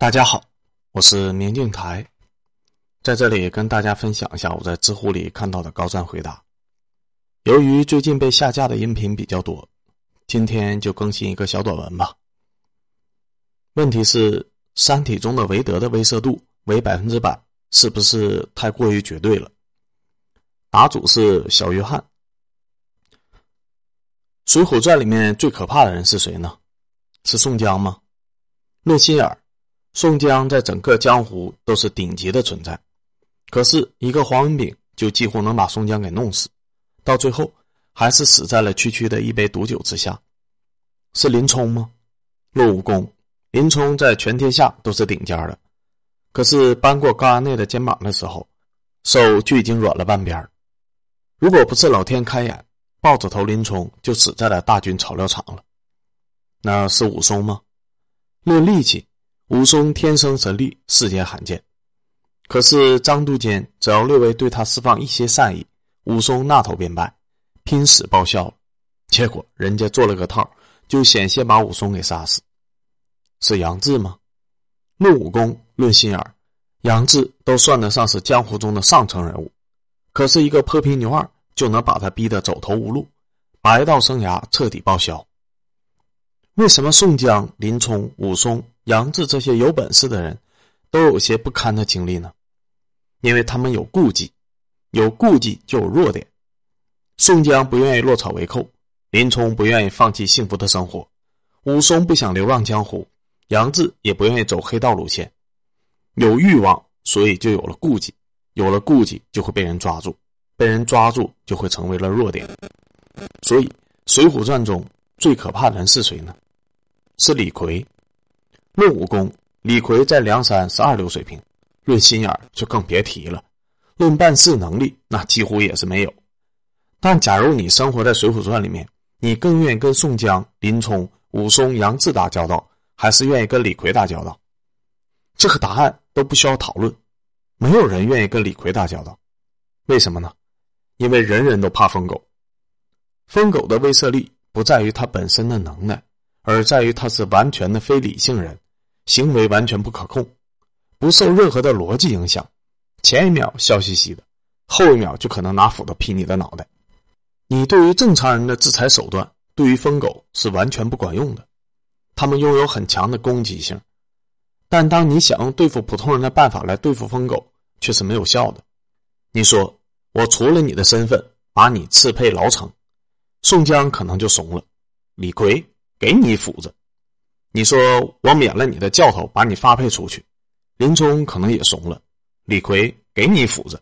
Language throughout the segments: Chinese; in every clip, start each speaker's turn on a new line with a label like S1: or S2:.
S1: 大家好，我是明镜台，在这里跟大家分享一下我在知乎里看到的高赞回答。由于最近被下架的音频比较多，今天就更新一个小短文吧。问题是，《三体》中的韦德的威慑度为百分之百，是不是太过于绝对了？答主是小约翰。《水浒传》里面最可怕的人是谁呢？是宋江吗？论心眼儿。宋江在整个江湖都是顶级的存在，可是一个黄文炳就几乎能把宋江给弄死，到最后还是死在了区区的一杯毒酒之下。是林冲吗？论武功，林冲在全天下都是顶尖的，可是搬过高衙内的肩膀的时候，手就已经软了半边如果不是老天开眼，豹子头林冲就死在了大军草料场了。那是武松吗？论力气。武松天生神力，世间罕见。可是张督监只要略微对他释放一些善意，武松那头便败，拼死报效。结果人家做了个套，就险些把武松给杀死。是杨志吗？论武功，论心眼，杨志都算得上是江湖中的上层人物。可是一个泼皮牛二就能把他逼得走投无路，白道生涯彻底报销。为什么宋江、林冲、武松？杨志这些有本事的人，都有些不堪的经历呢，因为他们有顾忌，有顾忌就有弱点。宋江不愿意落草为寇，林冲不愿意放弃幸福的生活，武松不想流浪江湖，杨志也不愿意走黑道路线。有欲望，所以就有了顾忌，有了顾忌就会被人抓住，被人抓住就会成为了弱点。所以，《水浒传》中最可怕的人是谁呢？是李逵。论武功，李逵在梁山是二流水平；论心眼就更别提了；论办事能力，那几乎也是没有。但假如你生活在《水浒传》里面，你更愿意跟宋江、林冲、武松、杨志打交道，还是愿意跟李逵打交道？这个答案都不需要讨论。没有人愿意跟李逵打交道，为什么呢？因为人人都怕疯狗。疯狗的威慑力不在于他本身的能耐，而在于他是完全的非理性人。行为完全不可控，不受任何的逻辑影响，前一秒笑嘻嘻的，后一秒就可能拿斧头劈你的脑袋。你对于正常人的制裁手段，对于疯狗是完全不管用的。他们拥有很强的攻击性，但当你想用对付普通人的办法来对付疯狗，却是没有效的。你说我除了你的身份，把你赐配牢城，宋江可能就怂了。李逵给你斧子。你说我免了你的教头，把你发配出去，林冲可能也怂了。李逵给你一斧子，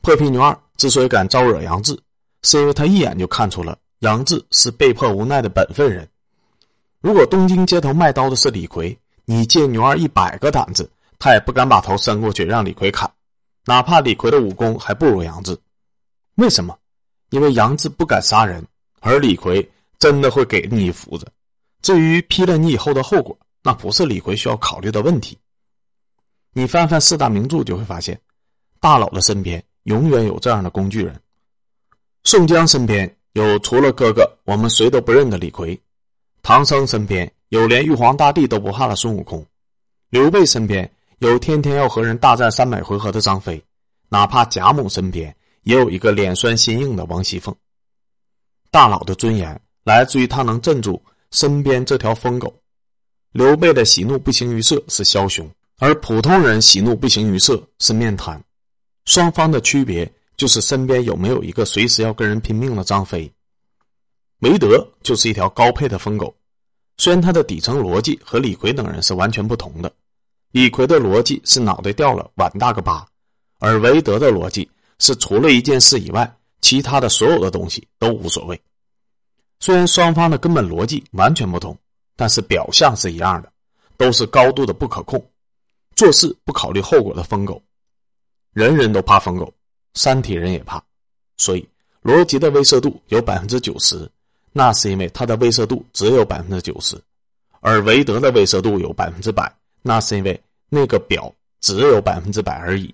S1: 破皮牛二之所以敢招惹杨志，是因为他一眼就看出了杨志是被迫无奈的本分人。如果东京街头卖刀的是李逵，你借牛二一百个胆子，他也不敢把头伸过去让李逵砍，哪怕李逵的武功还不如杨志。为什么？因为杨志不敢杀人，而李逵真的会给你一斧子。至于劈了你以后的后果，那不是李逵需要考虑的问题。你翻翻四大名著，就会发现，大佬的身边永远有这样的工具人。宋江身边有除了哥哥我们谁都不认的李逵，唐僧身边有连玉皇大帝都不怕的孙悟空，刘备身边有天天要和人大战三百回合的张飞，哪怕贾母身边也有一个脸酸心硬的王熙凤。大佬的尊严来自于他能镇住。身边这条疯狗，刘备的喜怒不形于色是枭雄，而普通人喜怒不形于色是面瘫。双方的区别就是身边有没有一个随时要跟人拼命的张飞。韦德就是一条高配的疯狗，虽然他的底层逻辑和李逵等人是完全不同的。李逵的逻辑是脑袋掉了碗大个疤，而韦德的逻辑是除了一件事以外，其他的所有的东西都无所谓。虽然双方的根本逻辑完全不同，但是表象是一样的，都是高度的不可控，做事不考虑后果的疯狗。人人都怕疯狗，三体人也怕，所以罗辑的威慑度有百分之九十，那是因为他的威慑度只有百分之九十；而韦德的威慑度有百分之百，那是因为那个表只有百分之百而已。